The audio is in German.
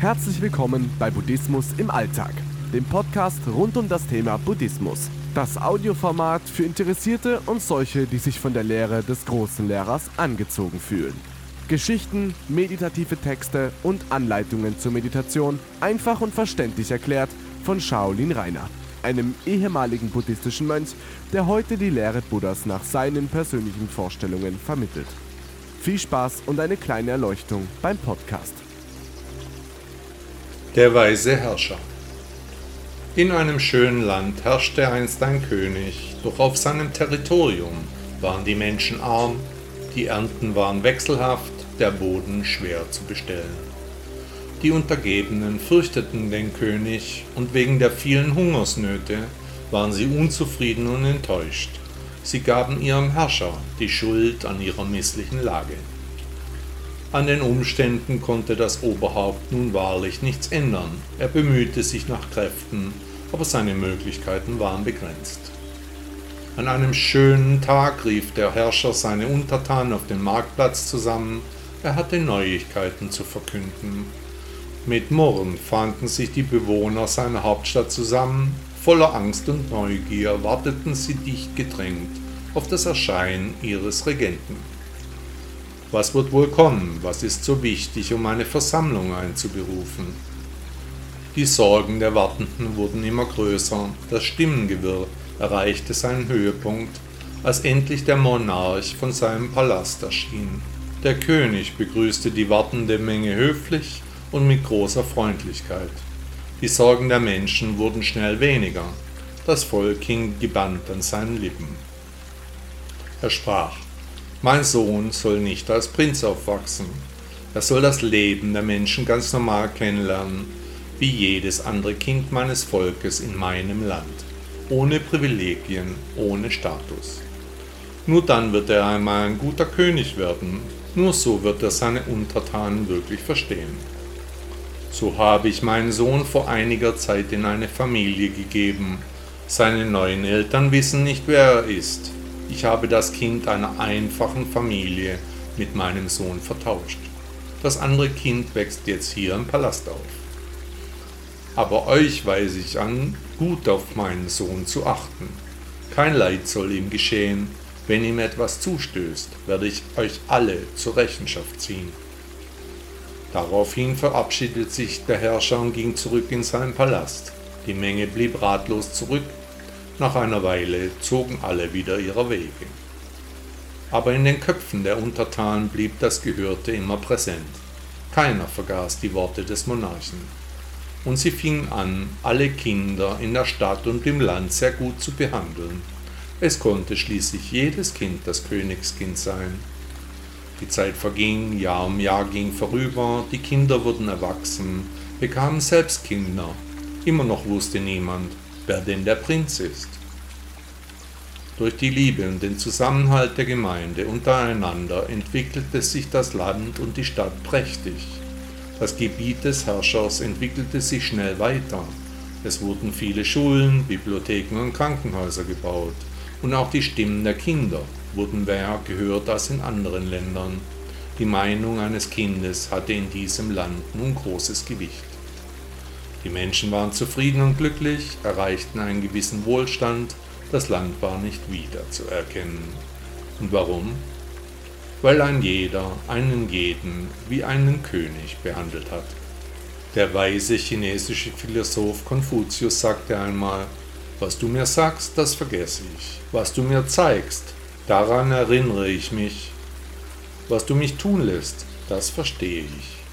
Herzlich willkommen bei Buddhismus im Alltag, dem Podcast rund um das Thema Buddhismus. Das Audioformat für Interessierte und solche, die sich von der Lehre des großen Lehrers angezogen fühlen. Geschichten, meditative Texte und Anleitungen zur Meditation einfach und verständlich erklärt von Shaolin Rainer, einem ehemaligen buddhistischen Mönch, der heute die Lehre Buddhas nach seinen persönlichen Vorstellungen vermittelt. Viel Spaß und eine kleine Erleuchtung beim Podcast. Der weise Herrscher In einem schönen Land herrschte einst ein König, doch auf seinem Territorium waren die Menschen arm, die Ernten waren wechselhaft, der Boden schwer zu bestellen. Die Untergebenen fürchteten den König und wegen der vielen Hungersnöte waren sie unzufrieden und enttäuscht. Sie gaben ihrem Herrscher die Schuld an ihrer misslichen Lage. An den Umständen konnte das Oberhaupt nun wahrlich nichts ändern. Er bemühte sich nach Kräften, aber seine Möglichkeiten waren begrenzt. An einem schönen Tag rief der Herrscher seine Untertanen auf den Marktplatz zusammen. Er hatte Neuigkeiten zu verkünden. Mit Murren fanden sich die Bewohner seiner Hauptstadt zusammen. Voller Angst und Neugier warteten sie dicht gedrängt auf das Erscheinen ihres Regenten. Was wird wohl kommen? Was ist so wichtig, um eine Versammlung einzuberufen? Die Sorgen der Wartenden wurden immer größer, das Stimmengewirr erreichte seinen Höhepunkt, als endlich der Monarch von seinem Palast erschien. Der König begrüßte die wartende Menge höflich und mit großer Freundlichkeit. Die Sorgen der Menschen wurden schnell weniger, das Volk hing gebannt an seinen Lippen. Er sprach mein Sohn soll nicht als Prinz aufwachsen. Er soll das Leben der Menschen ganz normal kennenlernen, wie jedes andere Kind meines Volkes in meinem Land, ohne Privilegien, ohne Status. Nur dann wird er einmal ein guter König werden, nur so wird er seine Untertanen wirklich verstehen. So habe ich meinen Sohn vor einiger Zeit in eine Familie gegeben. Seine neuen Eltern wissen nicht, wer er ist. Ich habe das Kind einer einfachen Familie mit meinem Sohn vertauscht. Das andere Kind wächst jetzt hier im Palast auf. Aber euch weise ich an, gut auf meinen Sohn zu achten. Kein Leid soll ihm geschehen. Wenn ihm etwas zustößt, werde ich euch alle zur Rechenschaft ziehen. Daraufhin verabschiedete sich der Herrscher und ging zurück in seinen Palast. Die Menge blieb ratlos zurück nach einer Weile zogen alle wieder ihrer Wege. Aber in den Köpfen der Untertanen blieb das Gehörte immer präsent. Keiner vergaß die Worte des Monarchen. Und sie fingen an, alle Kinder in der Stadt und im Land sehr gut zu behandeln. Es konnte schließlich jedes Kind das Königskind sein. Die Zeit verging, Jahr um Jahr ging vorüber, die Kinder wurden erwachsen, bekamen selbst Kinder. Immer noch wusste niemand, wer denn der Prinz ist. Durch die Liebe und den Zusammenhalt der Gemeinde untereinander entwickelte sich das Land und die Stadt prächtig. Das Gebiet des Herrschers entwickelte sich schnell weiter. Es wurden viele Schulen, Bibliotheken und Krankenhäuser gebaut. Und auch die Stimmen der Kinder wurden mehr gehört als in anderen Ländern. Die Meinung eines Kindes hatte in diesem Land nun großes Gewicht. Die Menschen waren zufrieden und glücklich, erreichten einen gewissen Wohlstand, das Land war nicht wiederzuerkennen. Und warum? Weil ein jeder einen jeden wie einen König behandelt hat. Der weise chinesische Philosoph Konfuzius sagte einmal, was du mir sagst, das vergesse ich. Was du mir zeigst, daran erinnere ich mich. Was du mich tun lässt, das verstehe ich.